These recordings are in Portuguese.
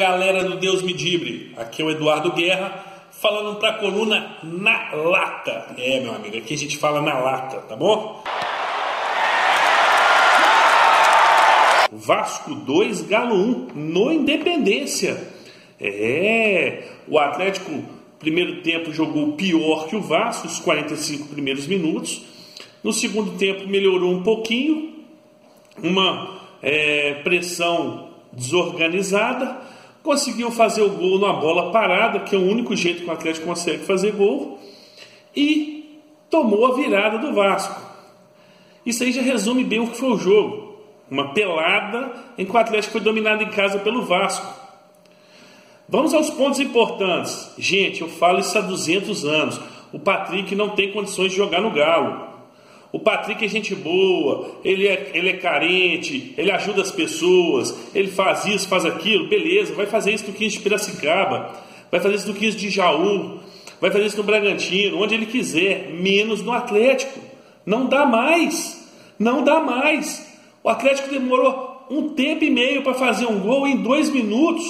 galera do Deus Medibre, aqui é o Eduardo Guerra, falando para a coluna Na Lata. É, meu amigo, aqui a gente fala na lata, tá bom? Vasco 2, Galo 1, no Independência. É, o Atlético, primeiro tempo, jogou pior que o Vasco, os 45 primeiros minutos. No segundo tempo, melhorou um pouquinho, uma é, pressão desorganizada, conseguiu fazer o gol numa bola parada, que é o único jeito que o Atlético consegue fazer gol, e tomou a virada do Vasco. Isso aí já resume bem o que foi o jogo. Uma pelada em que o Atlético foi dominado em casa pelo Vasco. Vamos aos pontos importantes. Gente, eu falo isso há 200 anos. O Patrick não tem condições de jogar no Galo. O Patrick é gente boa, ele é, ele é carente, ele ajuda as pessoas, ele faz isso, faz aquilo, beleza, vai fazer isso no 15 de Piracicaba, vai fazer isso no 15 de Jaú, vai fazer isso no Bragantino, onde ele quiser, menos no Atlético. Não dá mais, não dá mais. O Atlético demorou um tempo e meio para fazer um gol em dois minutos.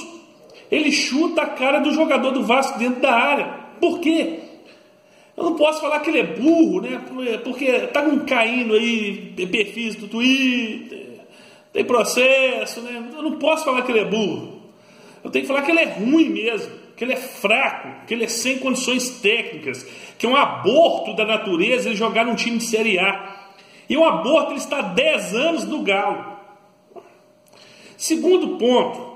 Ele chuta a cara do jogador do Vasco dentro da área. Por quê? Eu não posso falar que ele é burro, né? Porque tá caindo aí perfis do Twitter, tem processo, né? Eu não posso falar que ele é burro. Eu tenho que falar que ele é ruim mesmo, que ele é fraco, que ele é sem condições técnicas, que é um aborto da natureza ele jogar num time de Série A. E um aborto ele está há 10 anos no Galo. Segundo ponto,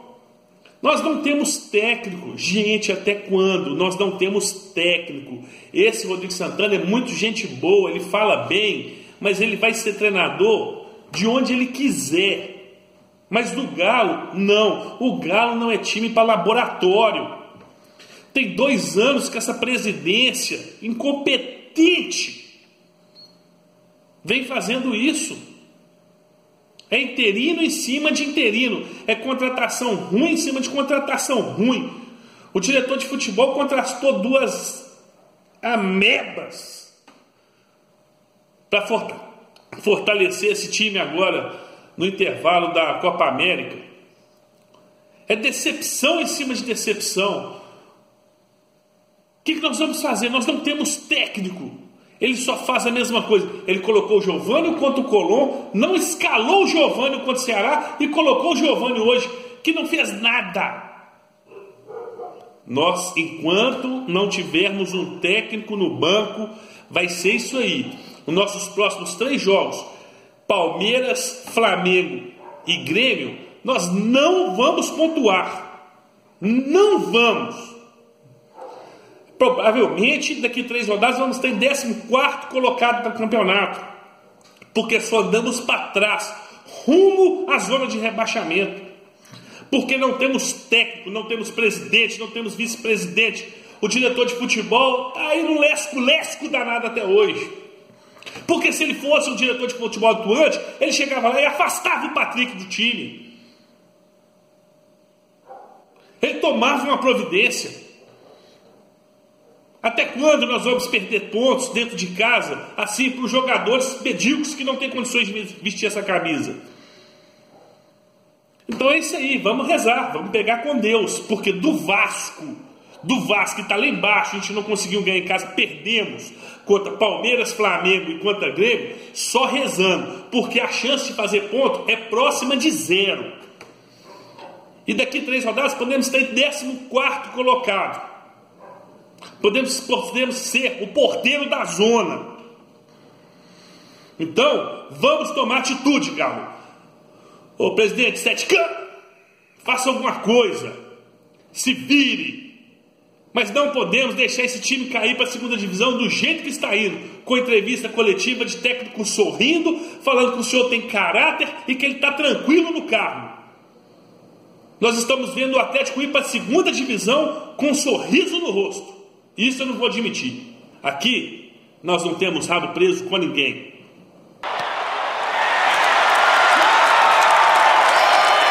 nós não temos técnico. Gente, até quando? Nós não temos técnico. Esse Rodrigo Santana é muito gente boa, ele fala bem, mas ele vai ser treinador de onde ele quiser. Mas do Galo, não. O Galo não é time para laboratório. Tem dois anos que essa presidência incompetente vem fazendo isso. É interino em cima de interino. É contratação ruim em cima de contratação ruim. O diretor de futebol contrastou duas amebas para fortalecer esse time agora no intervalo da Copa América. É decepção em cima de decepção. O que, que nós vamos fazer? Nós não temos técnico. Ele só faz a mesma coisa. Ele colocou o Giovanni contra o Colom, não escalou o Giovanni contra o Ceará e colocou o Giovanni hoje, que não fez nada. Nós, enquanto não tivermos um técnico no banco, vai ser isso aí. Os nossos próximos três jogos, Palmeiras, Flamengo e Grêmio, nós não vamos pontuar. Não vamos. Provavelmente daqui a três rodadas vamos ter 14 colocado no campeonato, porque só andamos para trás, rumo à zona de rebaixamento, porque não temos técnico, não temos presidente, não temos vice-presidente. O diretor de futebol está aí no lesco-lesco danado até hoje. Porque se ele fosse um diretor de futebol atuante, ele chegava lá e afastava o Patrick do time. Ele tomava uma providência. Até quando nós vamos perder pontos dentro de casa, assim para os jogadores medíocres que não têm condições de vestir essa camisa? Então é isso aí, vamos rezar, vamos pegar com Deus, porque do Vasco, do Vasco que está lá embaixo, a gente não conseguiu ganhar em casa, perdemos contra Palmeiras, Flamengo e contra Grêmio, só rezando, porque a chance de fazer ponto é próxima de zero. E daqui três rodadas podemos estar em 14 colocado. Podemos, podemos ser o porteiro da zona. Então, vamos tomar atitude, Galo. Ô presidente Steadicam, faça alguma coisa. Se vire. Mas não podemos deixar esse time cair para a segunda divisão do jeito que está indo. Com entrevista coletiva de técnico sorrindo, falando que o senhor tem caráter e que ele está tranquilo no carro. Nós estamos vendo o Atlético ir para a segunda divisão com um sorriso no rosto. Isso eu não vou admitir. Aqui nós não temos rabo preso com ninguém.